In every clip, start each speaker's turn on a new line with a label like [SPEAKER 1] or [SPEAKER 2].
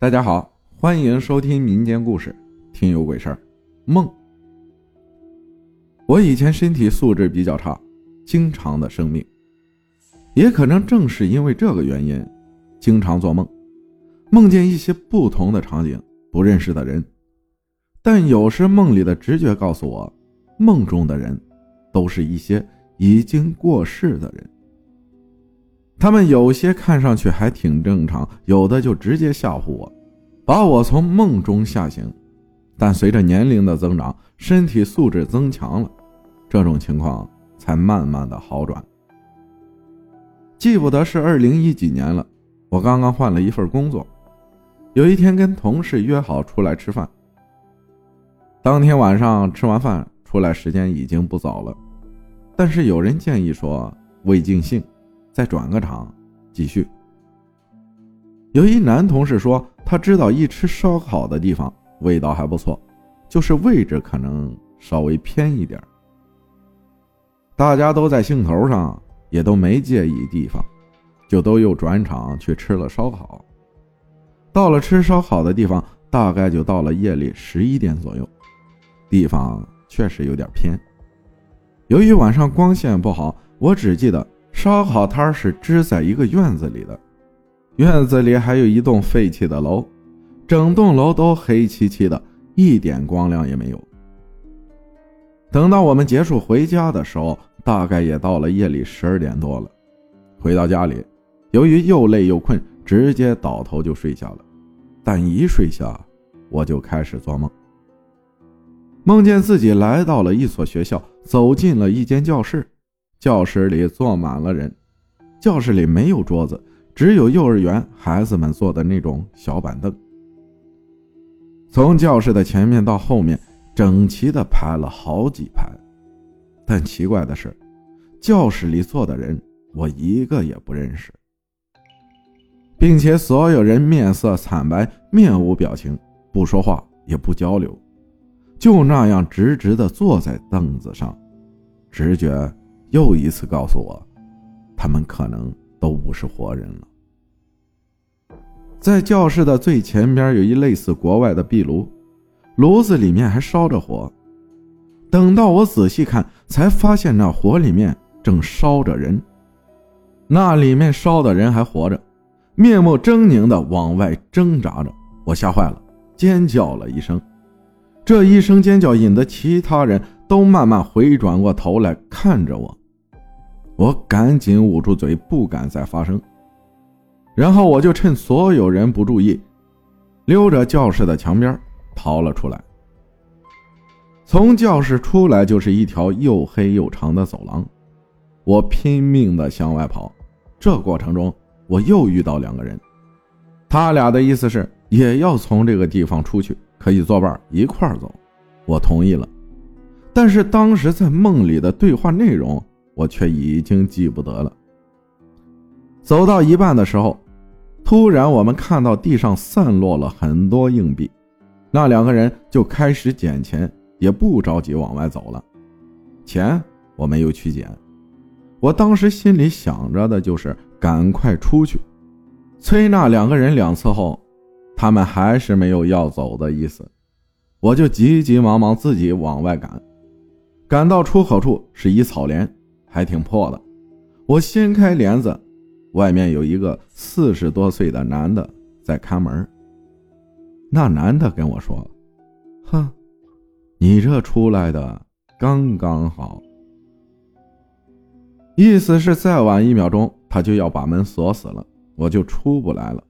[SPEAKER 1] 大家好，欢迎收听民间故事，听有鬼事儿。梦，我以前身体素质比较差，经常的生病，也可能正是因为这个原因，经常做梦，梦见一些不同的场景，不认识的人，但有时梦里的直觉告诉我，梦中的人，都是一些已经过世的人。他们有些看上去还挺正常，有的就直接吓唬我，把我从梦中吓醒。但随着年龄的增长，身体素质增强了，这种情况才慢慢的好转。记不得是二零一几年了，我刚刚换了一份工作，有一天跟同事约好出来吃饭。当天晚上吃完饭出来，时间已经不早了，但是有人建议说未尽兴。再转个场，继续。有一男同事说，他知道一吃烧烤的地方味道还不错，就是位置可能稍微偏一点。大家都在兴头上，也都没介意地方，就都又转场去吃了烧烤。到了吃烧烤的地方，大概就到了夜里十一点左右。地方确实有点偏，由于晚上光线不好，我只记得。烧烤摊是支在一个院子里的，院子里还有一栋废弃的楼，整栋楼都黑漆漆的，一点光亮也没有。等到我们结束回家的时候，大概也到了夜里十二点多了。回到家里，由于又累又困，直接倒头就睡下了。但一睡下，我就开始做梦，梦见自己来到了一所学校，走进了一间教室。教室里坐满了人，教室里没有桌子，只有幼儿园孩子们坐的那种小板凳。从教室的前面到后面，整齐的排了好几排。但奇怪的是，教室里坐的人我一个也不认识，并且所有人面色惨白，面无表情，不说话也不交流，就那样直直的坐在凳子上，直觉。又一次告诉我，他们可能都不是活人了。在教室的最前边有一类似国外的壁炉，炉子里面还烧着火。等到我仔细看，才发现那火里面正烧着人，那里面烧的人还活着，面目狰狞的往外挣扎着。我吓坏了，尖叫了一声。这一声尖叫引得其他人都慢慢回转过头来看着我。我赶紧捂住嘴，不敢再发声。然后我就趁所有人不注意，溜着教室的墙边逃了出来。从教室出来就是一条又黑又长的走廊，我拼命的向外跑。这过程中，我又遇到两个人，他俩的意思是也要从这个地方出去，可以作伴一块走。我同意了，但是当时在梦里的对话内容。我却已经记不得了。走到一半的时候，突然我们看到地上散落了很多硬币，那两个人就开始捡钱，也不着急往外走了。钱我没有去捡，我当时心里想着的就是赶快出去。催那两个人两次后，他们还是没有要走的意思，我就急急忙忙自己往外赶。赶到出口处是一草帘。还挺破的，我掀开帘子，外面有一个四十多岁的男的在看门。那男的跟我说：“哼，你这出来的刚刚好。”意思是再晚一秒钟，他就要把门锁死了，我就出不来了。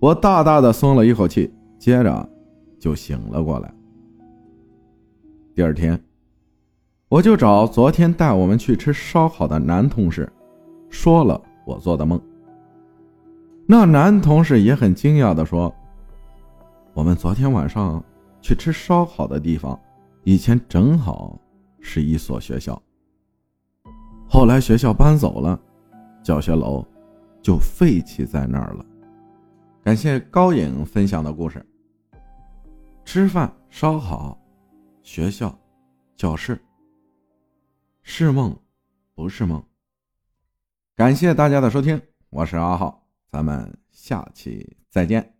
[SPEAKER 1] 我大大的松了一口气，接着就醒了过来。第二天。我就找昨天带我们去吃烧烤的男同事，说了我做的梦。那男同事也很惊讶的说：“我们昨天晚上去吃烧烤的地方，以前正好是一所学校。后来学校搬走了，教学楼就废弃在那儿了。”感谢高颖分享的故事。吃饭、烧烤、学校、教室。是梦，不是梦。感谢大家的收听，我是阿浩，咱们下期。再见。